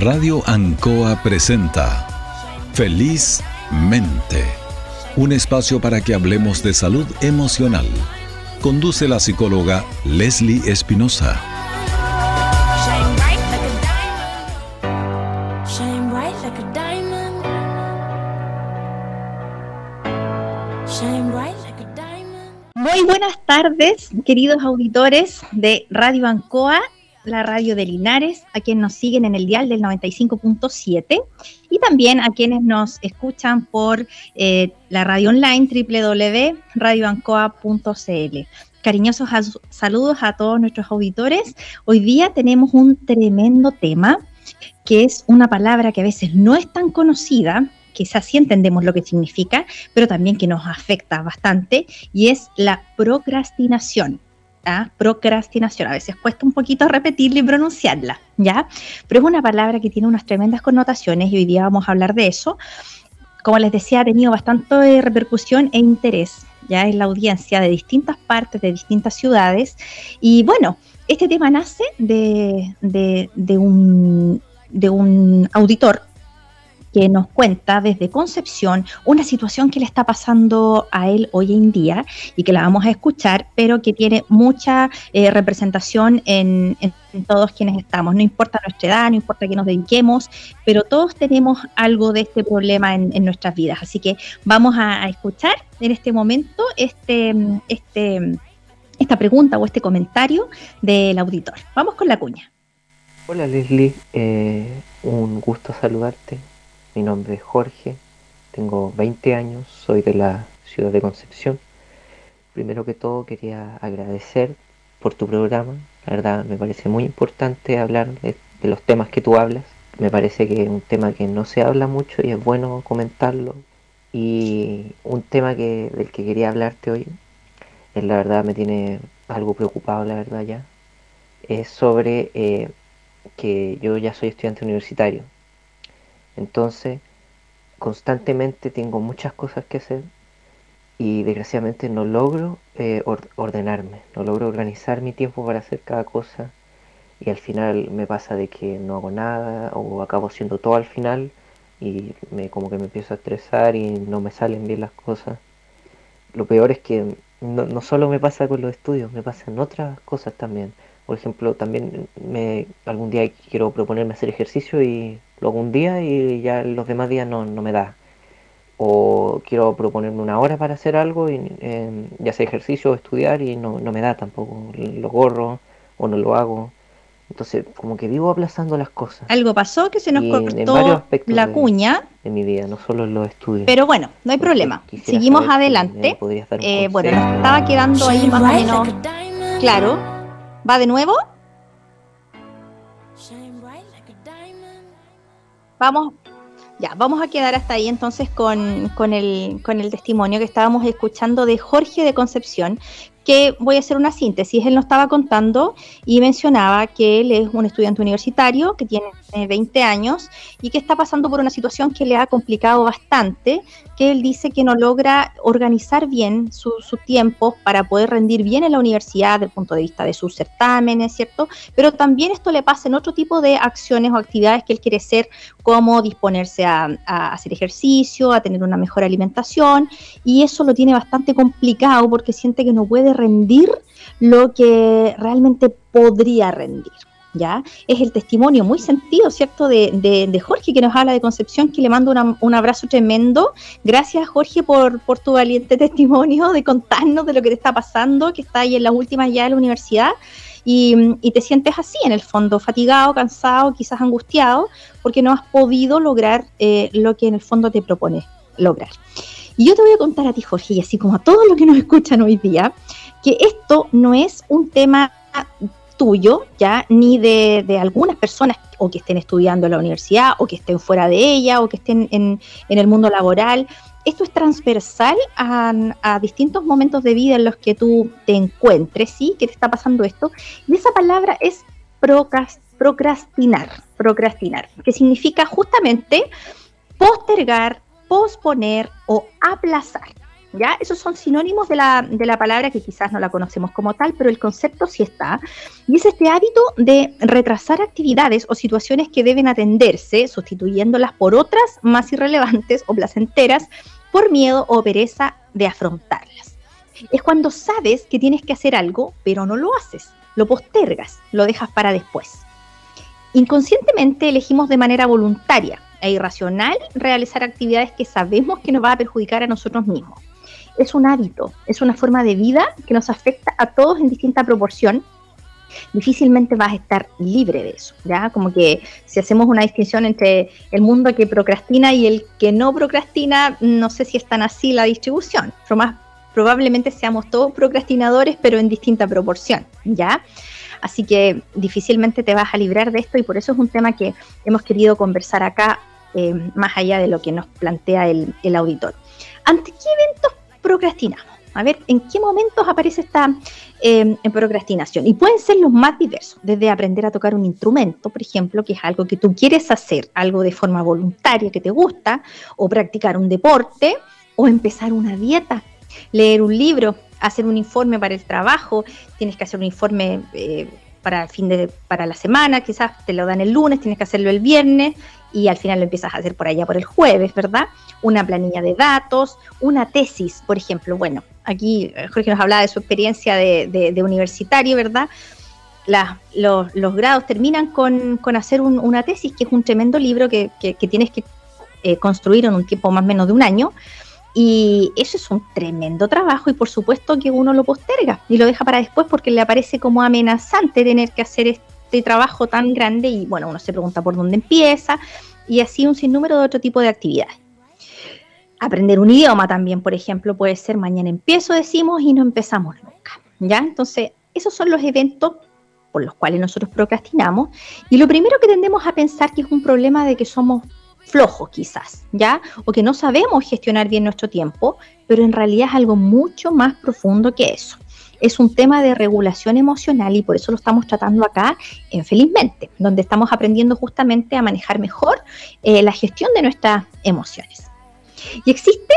Radio Ancoa presenta Felizmente, un espacio para que hablemos de salud emocional. Conduce la psicóloga Leslie Espinosa. Muy buenas tardes, queridos auditores de Radio Ancoa la radio de Linares, a quienes nos siguen en el dial del 95.7 y también a quienes nos escuchan por eh, la radio online www.radioancoa.cl. Cariñosos saludos a todos nuestros auditores. Hoy día tenemos un tremendo tema que es una palabra que a veces no es tan conocida, quizás sí entendemos lo que significa, pero también que nos afecta bastante, y es la procrastinación. Procrastinación. A veces cuesta un poquito repetirla y pronunciarla, ¿ya? Pero es una palabra que tiene unas tremendas connotaciones y hoy día vamos a hablar de eso. Como les decía, ha tenido bastante repercusión e interés ya en la audiencia de distintas partes, de distintas ciudades. Y bueno, este tema nace de, de, un, de un auditor que nos cuenta desde Concepción una situación que le está pasando a él hoy en día y que la vamos a escuchar, pero que tiene mucha eh, representación en, todos quienes estamos. No importa nuestra edad, no importa que nos dediquemos, pero todos tenemos algo de este problema en, nuestras vidas. Así que vamos a, escuchar en este momento este, este, esta pregunta o este comentario del auditor. Vamos con la cuña. Hola Leslie, eh, un gusto saludarte mi nombre es Jorge, tengo 20 años, soy de la ciudad de Concepción. Primero que todo quería agradecer por tu programa. La verdad me parece muy importante hablar de, los temas que tú hablas. Me parece que es un tema que no se habla mucho y es bueno comentarlo. Y un tema que, del que quería hablarte hoy, es la verdad me tiene algo preocupado, la verdad ya, es sobre eh, que yo ya soy estudiante universitario entonces, constantemente tengo muchas cosas que hacer y desgraciadamente no logro eh, ordenarme, no logro organizar mi tiempo para hacer cada cosa y al final me pasa de que no hago nada o acabo haciendo todo al final y me como que me empiezo a estresar y no me salen bien las cosas. Lo peor es que no, no solo me pasa con los estudios, me pasan otras cosas también. Por ejemplo, también me algún día quiero proponerme hacer ejercicio y lo hago un día y ya los demás días no, me da. O quiero proponerme una hora para hacer algo, y, em, ya sea ejercicio o estudiar, y no, me da tampoco. Lo gorro o no lo hago. Entonces, como que vivo aplazando las cosas. Algo pasó que se nos cortó la cuña. En mi vida, no solo en los estudios. Pero bueno, no hay problema. Seguimos adelante. Eh, bueno, nos estaba quedando ahí más o menos claro. ¿Va de nuevo? Vamos, ya, vamos a quedar hasta ahí entonces con, con, el, con el testimonio que estábamos escuchando de Jorge de Concepción, que voy a hacer una síntesis. Él nos estaba contando y mencionaba que él es un estudiante universitario que tiene 20 años y que está pasando por una situación que le ha complicado bastante, que él dice que no logra organizar bien su, su tiempo para poder rendir bien en la universidad desde el punto de vista de sus certámenes, ¿cierto? Pero también esto le pasa en otro tipo de acciones o actividades que él quiere hacer, como disponerse a hacer ejercicio, a tener una mejor alimentación, y eso lo tiene bastante complicado porque siente que no puede rendir lo que realmente podría rendir. ¿Ya? Es el testimonio muy sentido, ¿cierto?, de, Jorge que nos habla de Concepción, que le mando un abrazo tremendo. Gracias, Jorge, por, tu valiente testimonio, de contarnos de lo que te está pasando, que está ahí en las últimas ya de la universidad. Y, te sientes así, en el fondo, fatigado, cansado, quizás angustiado, porque no has podido lograr eh, lo que en el fondo te propones lograr. Y yo te voy a contar a ti, Jorge, y así como a todos los que nos escuchan hoy día, que esto no es un tema tuyo, ya, ni de, algunas personas o que estén estudiando en la universidad, o que estén fuera de ella, o que estén en, el mundo laboral. Esto es transversal a, distintos momentos de vida en los que tú te encuentres, ¿sí? Que te está pasando esto. Y esa palabra es procrastinar, procrastinar, que significa justamente postergar, posponer o aplazar. ¿Ya? Esos son sinónimos de la, de la, palabra que quizás no la conocemos como tal, pero el concepto sí está. Y es este hábito de retrasar actividades o situaciones que deben atenderse, sustituyéndolas por otras más irrelevantes o placenteras, por miedo o pereza de afrontarlas. Es cuando sabes que tienes que hacer algo, pero no lo haces, lo postergas, lo dejas para después. Inconscientemente elegimos de manera voluntaria e irracional realizar actividades que sabemos que nos va a perjudicar a nosotros mismos es un hábito, es una forma de vida que nos afecta a todos en distinta proporción. Difícilmente vas a estar libre de eso, ¿ya? Como que si hacemos una distinción entre el mundo que procrastina y el que no procrastina, no sé si es tan así la distribución. Pero más, probablemente seamos todos procrastinadores, pero en distinta proporción, ¿ya? Así que difícilmente te vas a librar de esto y por eso es un tema que hemos querido conversar acá, eh, más allá de lo que nos plantea el, el auditor. ¿Ante qué eventos procrastinamos. A ver, ¿en qué momentos aparece esta eh, procrastinación? Y pueden ser los más diversos, desde aprender a tocar un instrumento, por ejemplo, que es algo que tú quieres hacer, algo de forma voluntaria que te gusta, o practicar un deporte, o empezar una dieta, leer un libro, hacer un informe para el trabajo, tienes que hacer un informe eh, para el fin de para la semana, quizás te lo dan el lunes, tienes que hacerlo el viernes y al final lo empiezas a hacer por allá por el jueves, ¿verdad? Una planilla de datos, una tesis, por ejemplo. Bueno, aquí eh, Jorge nos hablaba de su experiencia de, universitario, ¿verdad? los, grados terminan con, hacer una tesis, que es un tremendo libro que, tienes que eh, construir en un tiempo más o menos de un año. Y eso es un tremendo trabajo y por supuesto que uno lo posterga y lo deja para después porque le aparece como amenazante tener que hacer este trabajo tan grande y bueno, uno se pregunta por dónde empieza y así un sinnúmero de otro tipo de actividades. Aprender un idioma también, por ejemplo, puede ser mañana empiezo, decimos, y no empezamos nunca. ¿Ya? Entonces, esos son los eventos por los cuales nosotros procrastinamos. Y lo primero que tendemos a pensar que es un problema de que somos flojos quizás, ¿ya? O que no sabemos gestionar bien nuestro tiempo, pero en realidad es algo mucho más profundo que eso es un tema de regulación emocional y por eso lo estamos tratando acá en Felizmente, donde estamos aprendiendo justamente a manejar mejor eh, la gestión de nuestras emociones. Y existe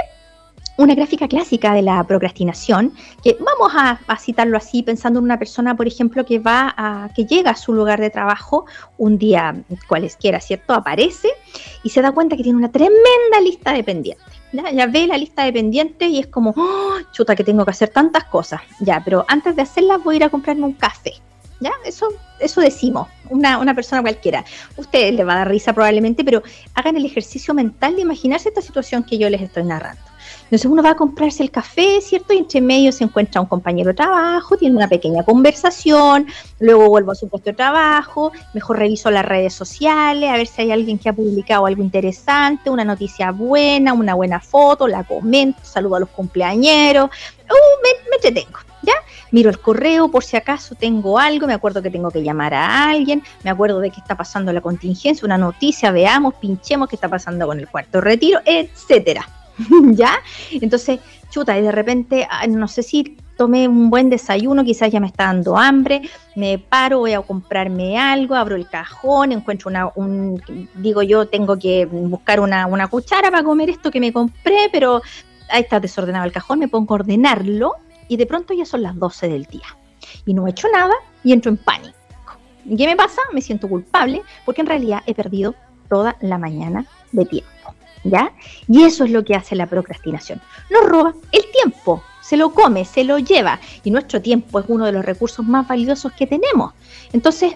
una gráfica clásica de la procrastinación, que vamos a, citarlo así, pensando en una persona, por ejemplo, que va a, que llega a su lugar de trabajo un día cualesquiera, ¿cierto? Aparece y se da cuenta que tiene una tremenda lista de pendientes. ¿Ya? ve la lista de pendientes y es como, oh, chuta, que tengo que hacer tantas cosas. Ya, pero antes de hacerlas voy a ir a comprarme un café. ¿Ya? Eso, eso decimos, una, una persona cualquiera. Ustedes le va a dar risa probablemente, pero hagan el ejercicio mental de imaginarse esta situación que yo les estoy narrando. Entonces uno va a comprarse el café, ¿cierto? Y entre medio se encuentra un compañero de trabajo, tiene una pequeña conversación, luego vuelvo a su puesto de trabajo, mejor reviso las redes sociales, a ver si hay alguien que ha publicado algo interesante, una noticia buena, una buena foto, la comento, saludo a los cumpleañeros, uh, me, me entretengo, ¿ya? Miro el correo por si acaso tengo algo, me acuerdo que tengo que llamar a alguien, me acuerdo de qué está pasando la contingencia, una noticia, veamos, pinchemos qué está pasando con el cuarto retiro, etcétera. ¿ya? Entonces, chuta, y de repente, no sé si tomé un buen desayuno, quizás ya me está dando hambre, me paro, voy a comprarme algo, abro el cajón, encuentro una, un, digo yo, tengo que buscar una, una cuchara para comer esto que me compré, pero ahí está desordenado el cajón, me pongo a ordenarlo y de pronto ya son las 12 del día. Y no he hecho nada y entro en pánico. ¿Y qué me pasa? Me siento culpable porque en realidad he perdido toda la mañana de tiempo. ¿Ya? Y eso es lo que hace la procrastinación. Nos roba el tiempo, se lo come, se lo lleva. Y nuestro tiempo es uno de los recursos más valiosos que tenemos. Entonces,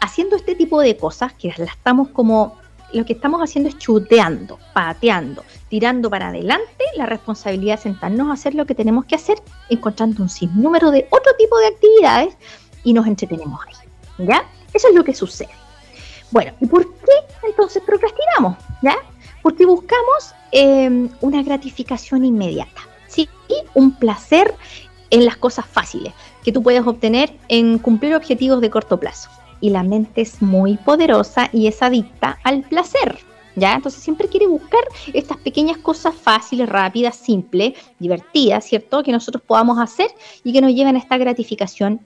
haciendo este tipo de cosas, que las estamos como, lo que estamos haciendo es chuteando, pateando, tirando para adelante, la responsabilidad es sentarnos a hacer lo que tenemos que hacer, encontrando un sinnúmero de otro tipo de actividades y nos entretenemos ahí, ¿ya? Eso es lo que sucede. Bueno, ¿y por qué entonces procrastinamos? ¿Ya? Porque buscamos em, una gratificación inmediata, ¿sí? Un placer en las cosas fáciles que tú puedes obtener en cumplir objetivos de corto plazo. Y la mente es muy poderosa y es adicta al placer. ¿Ya? Entonces siempre quiere buscar estas pequeñas cosas fáciles, rápidas, simples, divertidas, ¿cierto? Que nosotros podamos hacer y que nos lleven a esta gratificación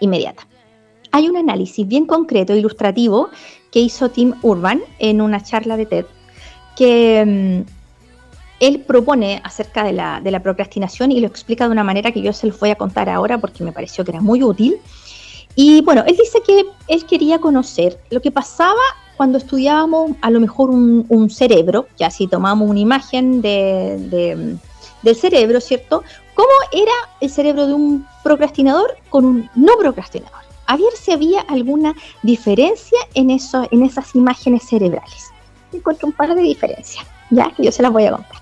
inmediata. Hay un análisis bien concreto, e ilustrativo, que hizo Tim Urban en una charla de TED que, mm, él propone acerca de la, de la procrastinación y lo explica de una manera que yo se los voy a contar ahora porque me pareció que era muy útil. Y bueno, él dice que él quería conocer lo que pasaba cuando estudiábamos a lo mejor un, cerebro, ya si tomamos una imagen de, del cerebro, ¿cierto? ¿Cómo era el cerebro de un procrastinador con un no procrastinador? A ver si había alguna diferencia en, eso, en esas imágenes cerebrales. Encuentro un par de diferencias, ya yo se las voy a contar.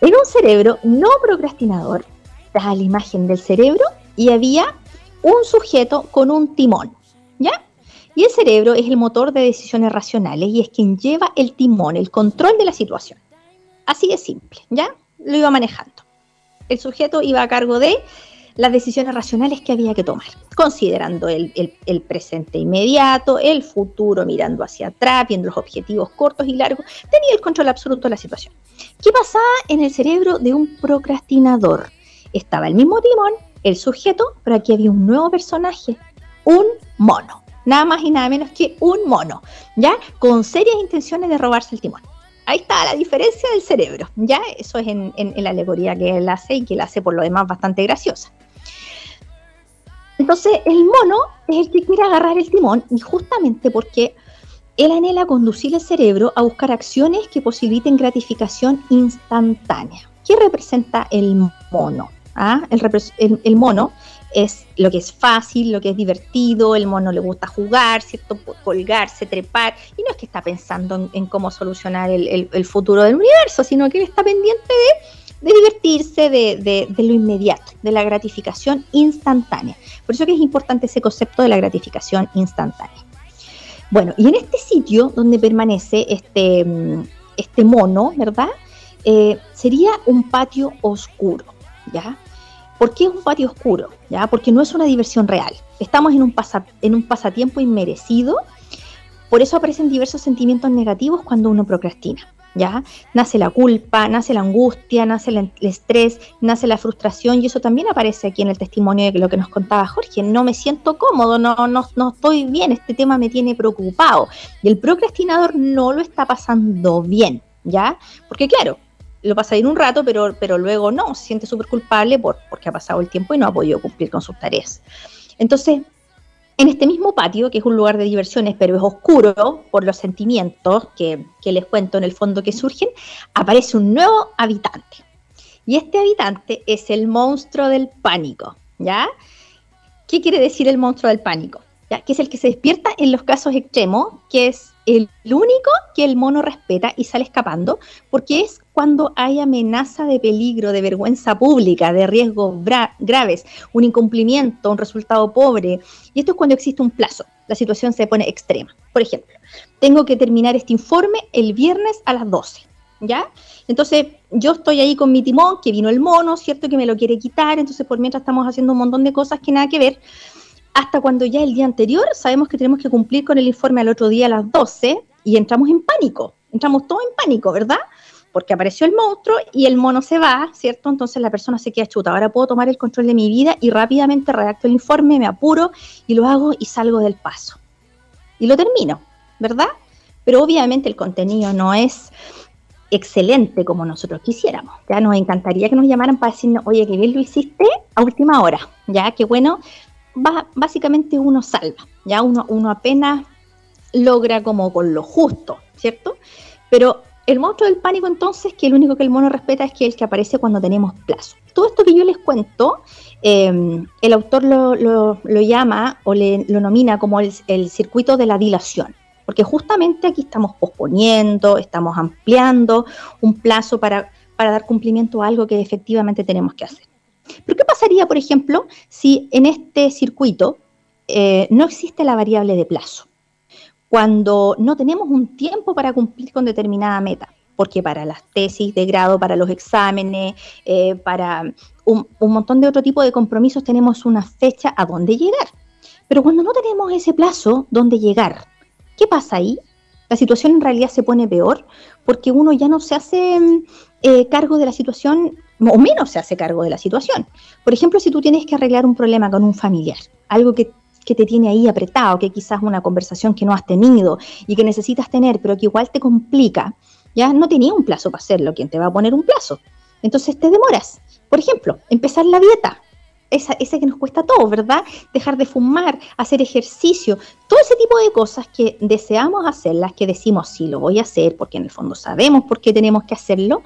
En un cerebro no procrastinador, está la imagen del cerebro y había un sujeto con un timón, ¿ya? Y el cerebro es el motor de decisiones racionales y es quien lleva el timón, el control de la situación. Así de simple, ¿ya? Lo iba manejando. El sujeto iba a cargo de las decisiones racionales que había que tomar, considerando el, el, presente inmediato, el futuro mirando hacia atrás, viendo los objetivos cortos y largos, tenía el control absoluto de la situación. ¿Qué pasaba en el cerebro de un procrastinador? Estaba el mismo timón, el sujeto, pero aquí había un nuevo personaje, un mono nada más y nada menos que un mono, ¿ya? Con serias intenciones de robarse el timón. Ahí está la diferencia del cerebro, ¿ya? Eso es en, la alegoría que él hace y que la hace por lo demás bastante graciosa. Entonces, el mono es el que quiere agarrar el timón y justamente porque él anhela conducir el cerebro a buscar acciones que posibiliten gratificación instantánea. ¿Qué representa el mono? ¿Ah? el, mono es lo que es fácil, lo que es divertido, el mono le gusta jugar, ¿cierto? Colgarse, trepar, y no es que está pensando en, cómo solucionar el, futuro del universo, sino que él está pendiente de, divertirse, de, lo inmediato, de la gratificación instantánea. Por eso que es importante ese concepto de la gratificación instantánea. Bueno, y en este sitio donde permanece este, este mono, ¿verdad? Eh, sería un patio oscuro, ¿ya? ¿Por qué es un patio oscuro? ¿Ya? Porque no es una diversión real. Estamos en un, en un pasatiempo inmerecido. Por eso aparecen diversos sentimientos negativos cuando uno procrastina. ¿Ya? Nace la culpa, nace la angustia, nace el, estrés, nace la frustración y eso también aparece aquí en el testimonio de lo que nos contaba Jorge. No me siento cómodo, no, no, no estoy bien, este tema me tiene preocupado. Y el procrastinador no lo está pasando bien, ¿ya? Porque claro, lo pasa ahí un rato, pero, pero luego no, se siente súper culpable por, porque ha pasado el tiempo y no ha podido cumplir con sus tareas. Entonces, en este mismo patio, que es un lugar de diversiones, pero es oscuro por los sentimientos que, les cuento en el fondo que surgen, aparece un nuevo habitante. Y este habitante es el monstruo del pánico, ¿ya? ¿Qué quiere decir el monstruo del pánico? ¿Ya? Que es el que se despierta en los casos extremos, que es el único que el mono respeta y sale escapando, porque es cuando hay amenaza de peligro, de vergüenza pública, de riesgos graves, un incumplimiento, un resultado pobre. Y esto es cuando existe un plazo, la situación se pone extrema. Por ejemplo, tengo que terminar este informe el viernes a las 12. ¿Ya? Entonces, yo estoy ahí con mi timón, que vino el mono, ¿cierto? Que me lo quiere quitar, entonces por mientras estamos haciendo un montón de cosas que nada que ver, hasta cuando ya el día anterior sabemos que tenemos que cumplir con el informe al otro día a las 12 y entramos en pánico, entramos todos en pánico, ¿verdad? Porque apareció el monstruo y el mono se va, ¿cierto? Entonces la persona se queda chuta, ahora puedo tomar el control de mi vida y rápidamente redacto el informe, me apuro y lo hago y salgo del paso. Y lo termino, ¿verdad? Pero obviamente el contenido no es excelente como nosotros quisiéramos. Ya nos encantaría que nos llamaran para decirnos, oye, qué bien lo hiciste a última hora, ya, qué bueno, básicamente uno salva, ya uno, uno apenas logra como con lo justo, ¿cierto? Pero el monstruo del pánico entonces, que el único que el mono respeta es que el que aparece cuando tenemos plazo. Todo esto que yo les cuento, em, el autor lo, llama o le, lo nomina como el, circuito de la dilación, porque justamente aquí estamos posponiendo, estamos ampliando un plazo para dar cumplimiento a algo que efectivamente tenemos que hacer. Pero ¿qué pasaría, por ejemplo, si en este circuito eh, no existe la variable de plazo? Cuando no tenemos un tiempo para cumplir con determinada meta, porque para las tesis de grado, para los exámenes, eh, para un, montón de otro tipo de compromisos tenemos una fecha a dónde llegar. Pero cuando no tenemos ese plazo, ¿dónde llegar? ¿Qué pasa ahí? La situación en realidad se pone peor porque uno ya no se hace eh, cargo de la situación o menos se hace cargo de la situación. Por ejemplo, si tú tienes que arreglar un problema con un familiar, algo que, te tiene ahí apretado, que quizás una conversación que no has tenido y que necesitas tener, pero que igual te complica, ya no tenía un plazo para hacerlo, ¿quién te va a poner un plazo? Entonces te demoras. Por ejemplo, empezar la dieta, esa, ese que nos cuesta todo, ¿verdad? Dejar de fumar, hacer ejercicio, todo ese tipo de cosas que deseamos hacer, las que decimos sí lo voy a hacer, porque en el fondo sabemos por qué tenemos que hacerlo,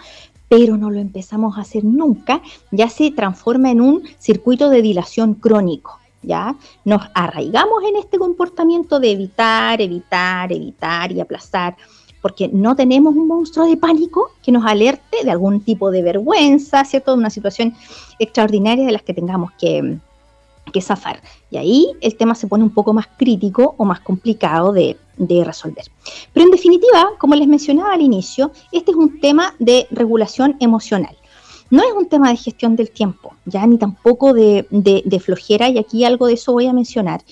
pero no lo empezamos a hacer nunca, ya se transforma en un circuito de dilación crónico. ¿Ya? Nos arraigamos en este comportamiento de evitar, evitar, evitar y aplazar, porque no tenemos un monstruo de pánico que nos alerte de algún tipo de vergüenza, ¿cierto? De una situación extraordinaria de las que tengamos que, que zafar. Y ahí el tema se pone un poco más crítico o más complicado de, de, resolver. Pero en definitiva, como les mencionaba al inicio, este es un tema de regulación emocional. No es un tema de gestión del tiempo, ya ni tampoco de, de, de flojera, y aquí algo de eso voy a mencionar.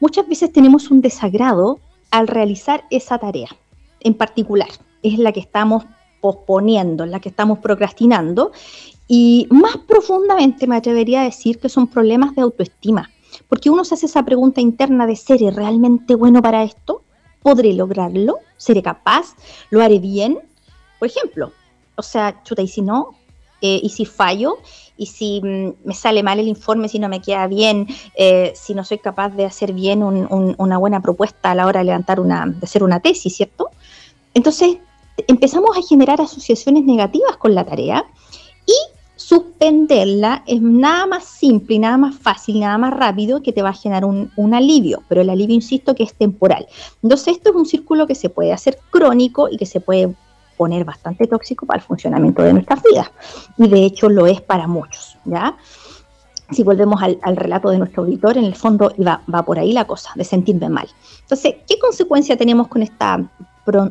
Muchas veces tenemos un desagrado al realizar esa tarea en particular. Es la que estamos posponiendo, la que estamos procrastinando. Y más profundamente me atrevería a decir que son problemas de autoestima, porque uno se hace esa pregunta interna de, ¿seré realmente bueno para esto? ¿Podré lograrlo? ¿Seré capaz? ¿Lo haré bien? Por ejemplo, o sea, chuta, ¿y si no? Eh, ¿Y si fallo? ¿Y si mm, me sale mal el informe, si no me queda bien? Eh, ¿Si no soy capaz de hacer bien una buena propuesta a la hora de levantar una, de hacer una tesis, ¿cierto? Entonces empezamos a generar asociaciones negativas con la tarea y suspenderla es nada más simple y nada más fácil, nada más rápido que te va a generar un, alivio, pero el alivio, insisto, que es temporal. Entonces esto es un círculo que se puede hacer crónico y que se puede poner bastante tóxico para el funcionamiento de nuestras vidas. Y de hecho lo es para muchos, ¿ya? Si volvemos al, relato de nuestro auditor, en el fondo va, por ahí la cosa, de sentirme mal. Entonces, ¿qué consecuencia tenemos con esta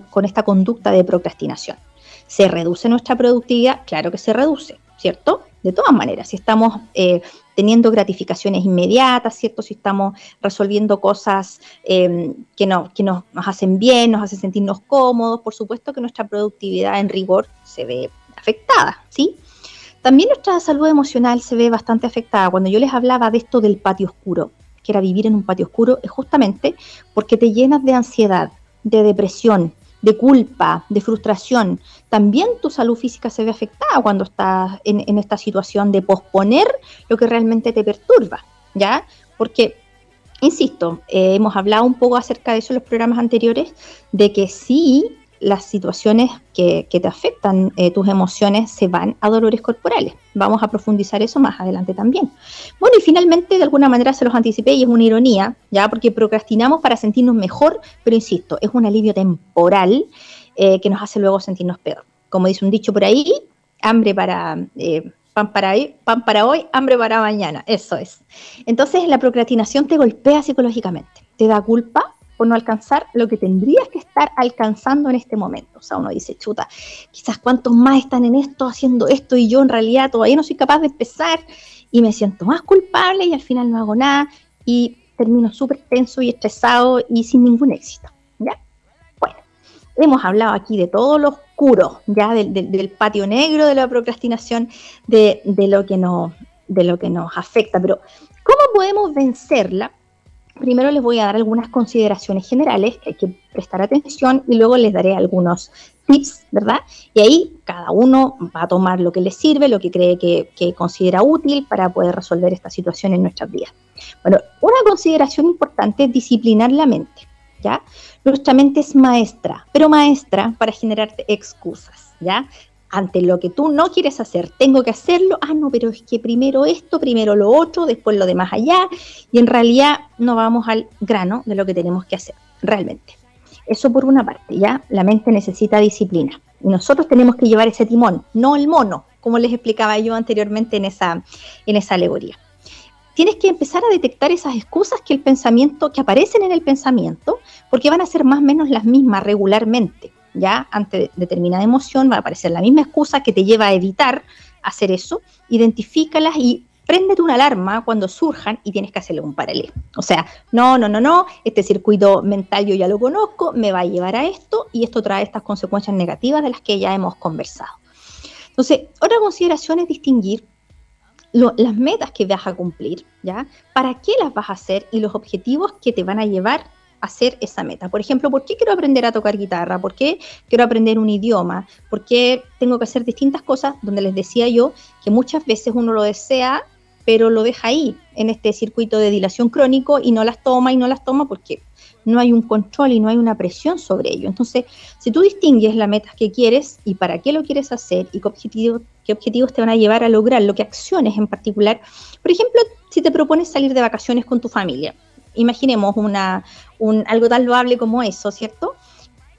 con esta conducta de procrastinación. ¿Se reduce nuestra productividad? Claro que se reduce, ¿cierto? De todas maneras, si estamos eh, teniendo gratificaciones inmediatas, ¿cierto? Si estamos resolviendo cosas em, que, no, que nos, nos, hacen bien, nos hacen sentirnos cómodos, por supuesto que nuestra productividad en rigor se ve afectada, ¿sí? También nuestra salud emocional se ve bastante afectada. Cuando yo les hablaba de esto del patio oscuro, que era vivir en un patio oscuro, es justamente porque te llenas de ansiedad, de depresión, de culpa, de frustración. También tu salud física se ve afectada cuando estás en, esta situación de posponer lo que realmente te perturba, ¿ya? Porque, insisto, eh, hemos hablado un poco acerca de eso en los programas anteriores, de que sí las situaciones que, te afectan eh, tus emociones se van a dolores corporales. Vamos a profundizar eso más adelante también. Bueno, y finalmente, de alguna manera se los anticipé y es una ironía, ya porque procrastinamos para sentirnos mejor, pero insisto, es un alivio temporal eh, que nos hace luego sentirnos peor. Como dice un dicho por ahí, hambre para... Eh, pan para, hoy, pan para hoy, hambre para mañana, eso es. Entonces la procrastinación te golpea psicológicamente, te da culpa, por no alcanzar lo que tendrías que estar alcanzando en este momento. O sea, uno dice, chuta, quizás cuántos más están en esto, haciendo esto, y yo en realidad todavía no soy capaz de empezar y me siento más culpable y al final no hago nada y termino súper tenso y estresado y sin ningún éxito. ¿Ya? Bueno, hemos hablado aquí de todo lo oscuro, ya del, patio negro de la procrastinación, de, lo que nos, de lo que nos afecta, pero ¿cómo podemos vencerla? Primero les voy a dar algunas consideraciones generales que hay que prestar atención y luego les daré algunos tips, ¿verdad? Y ahí cada uno va a tomar lo que le sirve, lo que cree que, considera útil para poder resolver esta situación en nuestras vidas. Bueno, una consideración importante es disciplinar la mente, ¿ya? Nuestra mente es maestra, pero maestra para generarte excusas, ¿ya? Ante lo que tú no quieres hacer, tengo que hacerlo, ah, no, pero es que primero esto, primero lo otro, después lo demás allá, y en realidad no vamos al grano de lo que tenemos que hacer, realmente. Eso por una parte, ¿ya? La mente necesita disciplina. Y nosotros tenemos que llevar ese timón, no el mono, como les explicaba yo anteriormente en esa, en esa alegoría. Tienes que empezar a detectar esas excusas que el pensamiento, que aparecen en el pensamiento, porque van a ser más o menos las mismas regularmente ya ante determinada emoción va a aparecer la misma excusa que te lleva a evitar hacer eso, identifícalas y préndete una alarma cuando surjan y tienes que hacerle un paralelo. O sea, no, no, no, no, este circuito mental yo ya lo conozco, me va a llevar a esto y esto trae estas consecuencias negativas de las que ya hemos conversado. Entonces, otra consideración es distinguir las metas que vas a cumplir, ¿ya? ¿Para qué las vas a hacer y los objetivos que te van a llevar hacer esa meta. Por ejemplo, ¿por qué quiero aprender a tocar guitarra? ¿Por qué quiero aprender un idioma? ¿Por qué tengo que hacer distintas cosas? Donde les decía yo que muchas veces uno lo desea, pero lo deja ahí, en este circuito de dilación crónico y no las toma y no las toma porque no hay un control y no hay una presión sobre ello. Entonces, si tú distingues la meta que quieres y para qué lo quieres hacer y qué qué objetivos te van a llevar a lograr, lo que acciones en particular, por ejemplo, si te propones salir de vacaciones con tu familia, imaginemos una, un, algo tan loable como eso, ¿cierto?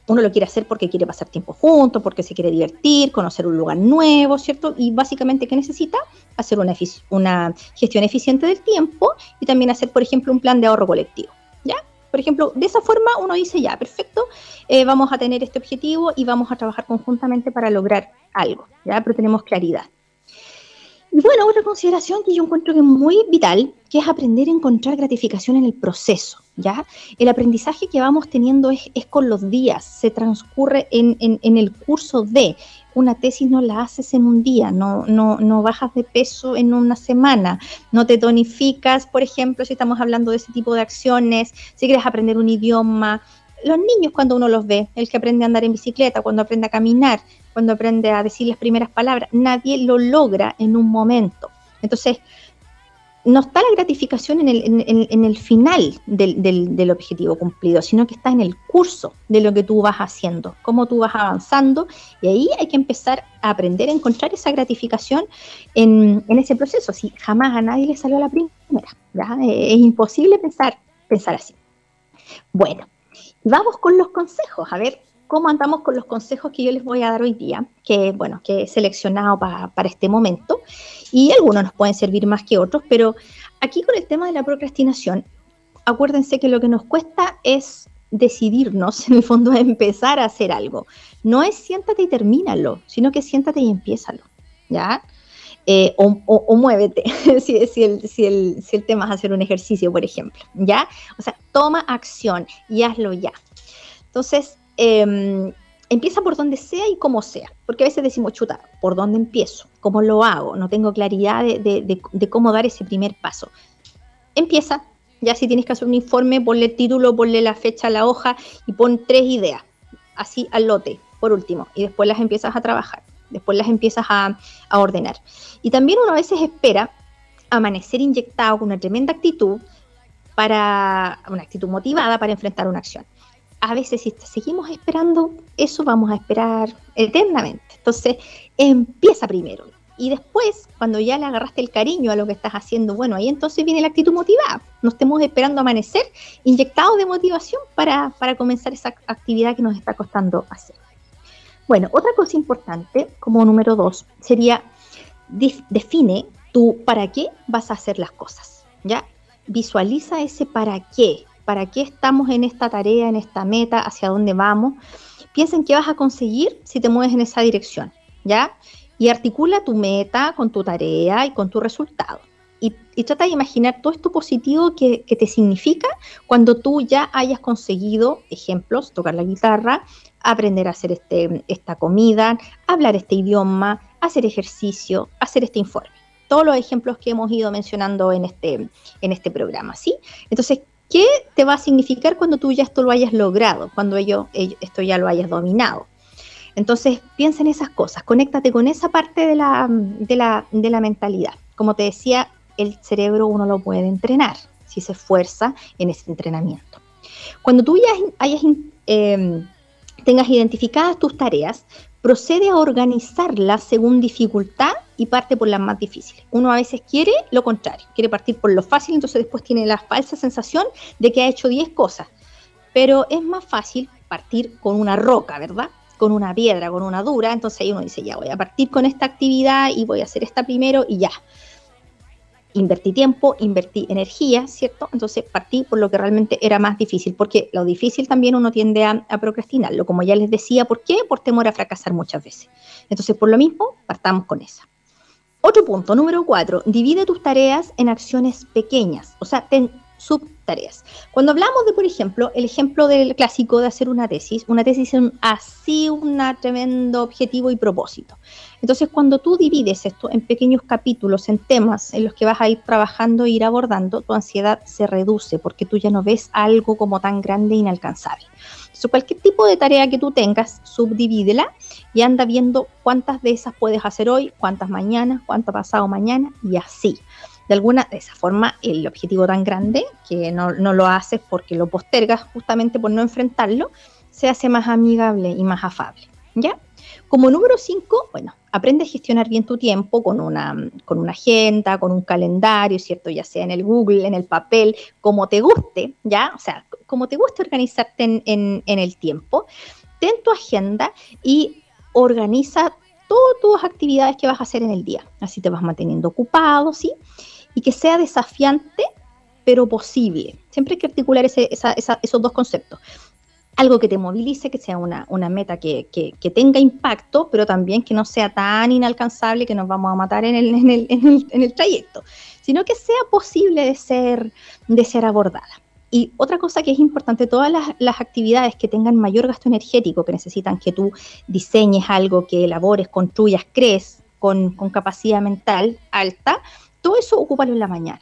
Uno lo quiere hacer porque quiere pasar tiempo juntos, porque se quiere divertir, conocer un lugar nuevo, ¿cierto? Y básicamente, ¿qué necesita? Hacer una, gestión eficiente del tiempo y también hacer, por ejemplo, un plan de ahorro colectivo, ¿ya? Por ejemplo, de esa forma uno dice, ya, perfecto, eh, vamos a tener este objetivo y vamos a trabajar conjuntamente para lograr algo, ¿ya? Pero tenemos claridad. Y bueno, otra consideración que yo encuentro que es muy vital, que es aprender a encontrar gratificación en el proceso, ¿ya? El aprendizaje que vamos teniendo es, con los días, se transcurre en, en, el curso de, una tesis no la haces en un día, no, no, no bajas de peso en una semana, no te tonificas, por ejemplo, si estamos hablando de ese tipo de acciones, si quieres aprender un idioma, los niños cuando uno los ve, el que aprende a andar en bicicleta, cuando aprende a caminar, cuando aprende a decir las primeras palabras, nadie lo logra en un momento. Entonces, no está la gratificación en el, final del, objetivo cumplido, sino que está en el curso de lo que tú vas haciendo, cómo tú vas avanzando, y ahí hay que empezar a aprender a encontrar esa gratificación en, ese proceso. Si jamás a nadie le salió la primera, es imposible pensar, pensar así. Bueno, Vamos con los consejos, a ver cómo andamos con los consejos que yo les voy a dar hoy día, que bueno, que he seleccionado para este momento, y algunos nos pueden servir más que otros, pero aquí con el tema de la procrastinación, acuérdense que lo que nos cuesta es decidirnos, en el fondo, a empezar a hacer algo. No es siéntate y termínalo, sino que siéntate y empiézalo, ¿ya? Eh, o, muévete, si, el, si, el, tema es hacer un ejercicio, por ejemplo, ¿ya? O sea, toma acción y hazlo ya. Entonces, em, empieza por donde sea y como sea, porque a veces decimos, chuta, ¿por dónde empiezo? ¿Cómo lo hago? No tengo claridad de, cómo dar ese primer paso. Empieza, ya si tienes que hacer un informe, ponle el título, ponle la fecha a la hoja y pon tres ideas, así al lote, por último, y después las empiezas a trabajar después las empiezas a, ordenar. Y también uno a veces espera amanecer inyectado con una tremenda actitud para una actitud motivada para enfrentar una acción. A veces si seguimos esperando eso vamos a esperar eternamente. Entonces empieza primero y después cuando ya le agarraste el cariño a lo que estás haciendo, bueno, ahí entonces viene la actitud motivada. No estemos esperando amanecer inyectados de motivación para, para comenzar esa actividad que nos está costando hacer. Bueno, otra cosa importante, como número dos, sería define tú para qué vas a hacer las cosas, ¿ya? Visualiza ese para qué, para qué estamos en esta tarea, en esta meta, hacia dónde vamos. Piensa en qué vas a conseguir si te mueves en esa dirección, ¿ya? Y articula tu meta con tu tarea y con tu resultado. Y, trata de imaginar todo esto positivo que, que, te significa cuando tú ya hayas conseguido, ejemplos, tocar la guitarra, aprender a hacer este, esta comida, hablar este idioma, hacer ejercicio, hacer este informe. Todos los ejemplos que hemos ido mencionando en este, en este programa, ¿sí? Entonces, ¿qué te va a significar cuando tú ya esto lo hayas logrado, cuando ello, esto ya lo hayas dominado? Entonces, piensa en esas cosas, conéctate con esa parte de la, de la, de la mentalidad. Como te decía, el cerebro uno lo puede entrenar si se esfuerza en ese entrenamiento. Cuando tú ya hayas eh, tengas identificadas tus tareas, procede a organizarlas según dificultad y parte por las más difíciles. Uno a veces quiere lo contrario, quiere partir por lo fácil, entonces después tiene la falsa sensación de que ha hecho 10 cosas. Pero es más fácil partir con una roca, ¿verdad? Con una piedra, con una dura, entonces ahí uno dice, ya voy a partir con esta actividad y voy a hacer esta primero y ya invertí tiempo, invertí energía, ¿cierto? Entonces partí por lo que realmente era más difícil, porque lo difícil también uno tiende a, procrastinarlo, como ya les decía, ¿por qué? Por temor a fracasar muchas veces. Entonces, por lo mismo, partamos con esa. Otro punto, número cuatro, divide tus tareas en acciones pequeñas, o sea, ten subtareas. Cuando hablamos de, por ejemplo, el ejemplo del clásico de hacer una tesis, una tesis es así un tremendo objetivo y propósito. Entonces, cuando tú divides esto en pequeños capítulos, en temas en los que vas a ir trabajando e ir abordando, tu ansiedad se reduce porque tú ya no ves algo como tan grande e inalcanzable. Entonces, cualquier tipo de tarea que tú tengas, subdivídela y anda viendo cuántas de esas puedes hacer hoy, cuántas mañana, cuántas pasado mañana y así de alguna de esa forma el objetivo tan grande que no, lo haces porque lo postergas justamente por no enfrentarlo, se hace más amigable y más afable. ¿Ya? Como número 5, bueno, aprende a gestionar bien tu tiempo con una, con una agenda, con un calendario, ¿cierto? Ya sea en el Google, en el papel, como te guste, ¿ya? O sea, como te guste organizarte en, en el tiempo. Ten tu agenda y organiza todas tus actividades que vas a hacer en el día. Así te vas manteniendo ocupado, ¿sí? Y que sea desafiante, pero posible. Siempre hay que articular esos dos conceptos. Algo que te movilice, que sea una, meta que, tenga impacto, pero también que no sea tan inalcanzable que nos vamos a matar en el, trayecto, sino que sea posible de ser, de ser abordada. Y otra cosa que es importante, todas las, actividades que tengan mayor gasto energético, que necesitan que tú diseñes algo, que elabores, construyas, crees con, con capacidad mental alta, todo eso ocúpalo en la mañana.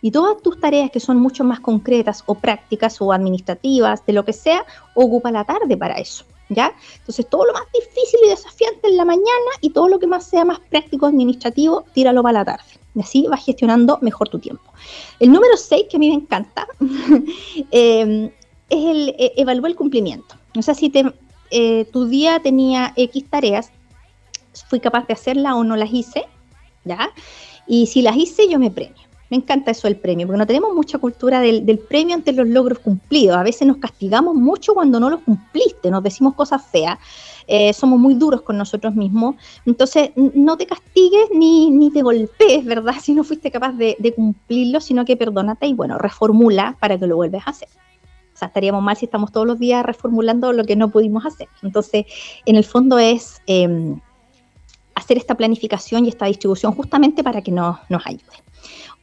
Y todas tus tareas que son mucho más concretas o prácticas o administrativas, de lo que sea, ocupa la tarde para eso. ¿Ya? Entonces, todo lo más difícil y desafiante en la mañana y todo lo que más sea más práctico administrativo, tíralo para la tarde. Y así vas gestionando mejor tu tiempo. El número 6, que a mí me encanta, em, es el e, evalúa el cumplimiento. O sea, si eh, tu día tenía X tareas, fui capaz de hacerla o no las hice, ¿ya? Y si las hice, yo me premio. Me encanta eso del premio, porque no tenemos mucha cultura del, premio ante los logros cumplidos. A veces nos castigamos mucho cuando no los cumpliste, nos decimos cosas feas, eh, somos muy duros con nosotros mismos. Entonces, no te castigues ni, ni te golpees, ¿verdad? Si no fuiste capaz de, cumplirlo, sino que perdónate y bueno, reformula para que lo vuelvas a hacer. O sea, estaríamos mal si estamos todos los días reformulando lo que no pudimos hacer. Entonces, en el fondo es... Em, hacer esta planificación y esta distribución justamente para que nos, nos ayude.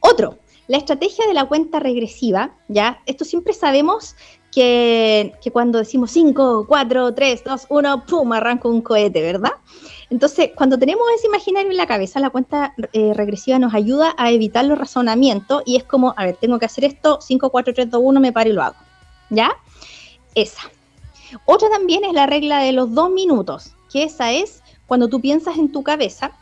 Otro, la estrategia de la cuenta regresiva, ¿ya? Esto siempre sabemos que, cuando decimos 5, 4, 3, 2, 1, ¡pum! arranca un cohete, ¿verdad? Entonces, cuando tenemos ese imaginario en la cabeza, la cuenta eh, regresiva nos ayuda a evitar los razonamientos y es como, a ver, tengo que hacer esto, 5, 4, 3, 2, 1, me paro y lo hago, ¿ya? Esa. Otra también es la regla de los dos minutos, que esa es cuando tú piensas en tu cabeza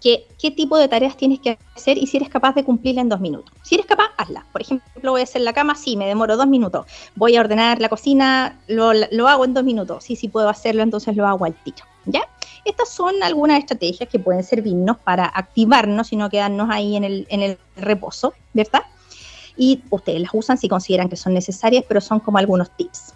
que, qué tipo de tareas tienes que hacer y si eres capaz de cumplirla en dos minutos. Si eres capaz, hazla. Por ejemplo, voy a hacer la cama, sí, me demoro dos minutos. Voy a ordenar la cocina, lo, hago en dos minutos. Sí, sí puedo hacerlo, entonces lo hago al tiro. ¿Ya? Estas son algunas estrategias que pueden servirnos para activarnos y no quedarnos ahí en el, en el reposo, ¿verdad? Y ustedes las usan si consideran que son necesarias, pero son como algunos tips.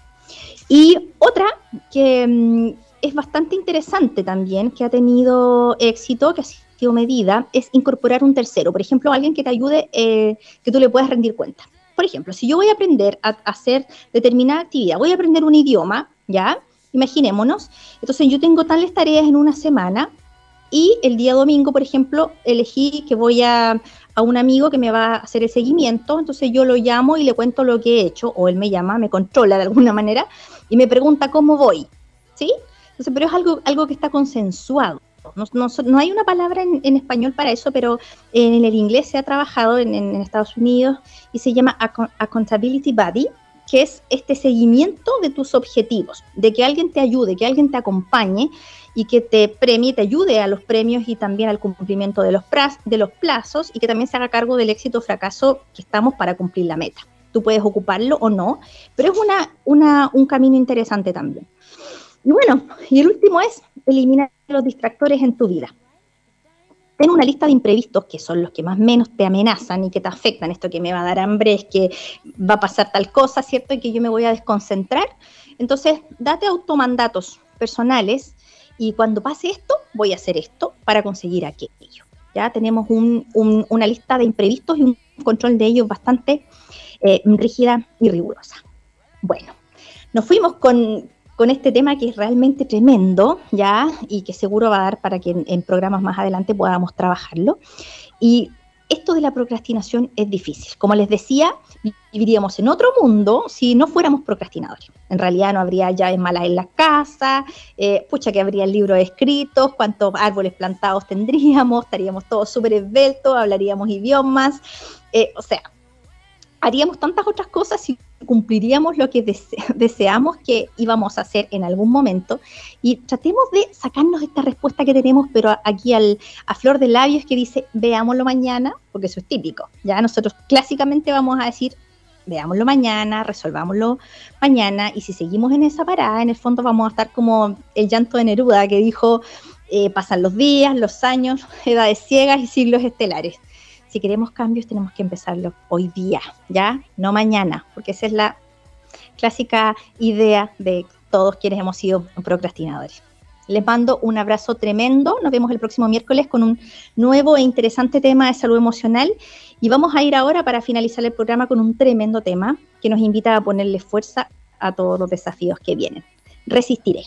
Y otra que, mm, es bastante interesante también, que ha tenido éxito, que ha sido medida, es incorporar un tercero. Por ejemplo, alguien que te ayude, eh, que tú le puedas rendir cuenta. Por ejemplo, si yo voy a aprender a, hacer determinada actividad, voy a aprender un idioma, ¿ya? Imaginémonos. Entonces yo tengo tales tareas en una semana y el día domingo, por ejemplo, elegí que voy a, a un amigo que me va a hacer el seguimiento, entonces yo lo llamo y le cuento lo que he hecho, o él me llama, me controla de alguna manera y me pregunta cómo voy, ¿sí? Pero es algo, algo que está consensuado. No, hay una palabra en, español para eso, pero en el inglés se ha trabajado en, Estados Unidos y se llama Accountability Buddy, que es este seguimiento de tus objetivos, de que alguien te ayude, que alguien te acompañe y que te premie, te ayude a los premios y también al cumplimiento de los, de los plazos y que también se haga cargo del éxito o fracaso que estamos para cumplir la meta. Tú puedes ocuparlo o no, pero es una, un camino interesante también. Y bueno, y el último es eliminar los distractores en tu vida. Ten una lista de imprevistos que son los que más menos te amenazan y que te afectan. Esto que me va a dar hambre es que va a pasar tal cosa, ¿cierto? Y que yo me voy a desconcentrar. Entonces, date automandatos personales y cuando pase esto, voy a hacer esto para conseguir aquello. Ya tenemos una lista de imprevistos y un control de ellos bastante eh, rígida y rigurosa. Bueno, nos fuimos con, con este tema que es realmente tremendo, ¿ya? Y que seguro va a dar para que en, programas más adelante podamos trabajarlo. Y esto de la procrastinación es difícil. Como les decía, viviríamos en otro mundo si no fuéramos procrastinadores. En realidad no habría llaves malas en la casa, eh, pucha que habría libros escritos, cuántos árboles plantados tendríamos, estaríamos todos súper esbeltos, hablaríamos idiomas, eh, o sea, haríamos tantas otras cosas y cumpliríamos lo que deseamos que íbamos a hacer en algún momento. Y tratemos de sacarnos esta respuesta que tenemos, pero aquí al, a flor de labios que dice, veámoslo mañana, porque eso es típico. Ya nosotros clásicamente vamos a decir, veámoslo mañana, resolvámoslo mañana, y si seguimos en esa parada, en el fondo vamos a estar como el llanto de Neruda que dijo, eh, pasan los días, los años, edades ciegas y siglos estelares si queremos cambios tenemos que empezarlo hoy día, ¿ya? No mañana, porque esa es la clásica idea de todos quienes hemos sido procrastinadores. Les mando un abrazo tremendo. Nos vemos el próximo miércoles con un nuevo e interesante tema de salud emocional. Y vamos a ir ahora para finalizar el programa con un tremendo tema que nos invita a ponerle fuerza a todos los desafíos que vienen. Resistiré.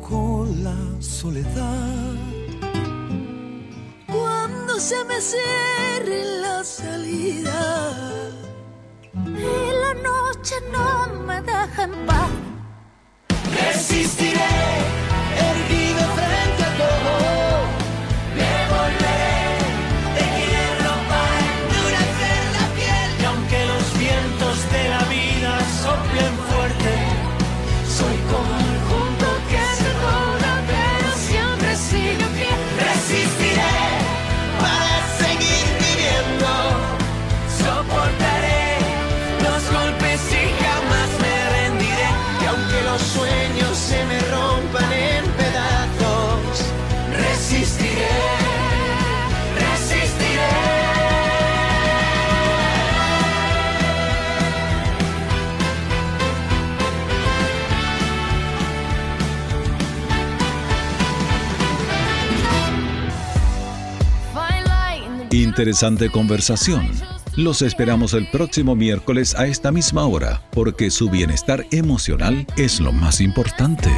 con la soledad. Cuando se me cierre la salida y la noche no me deja en paz. interesante conversación. Los esperamos el próximo miércoles a esta misma hora, porque su bienestar emocional es lo más importante.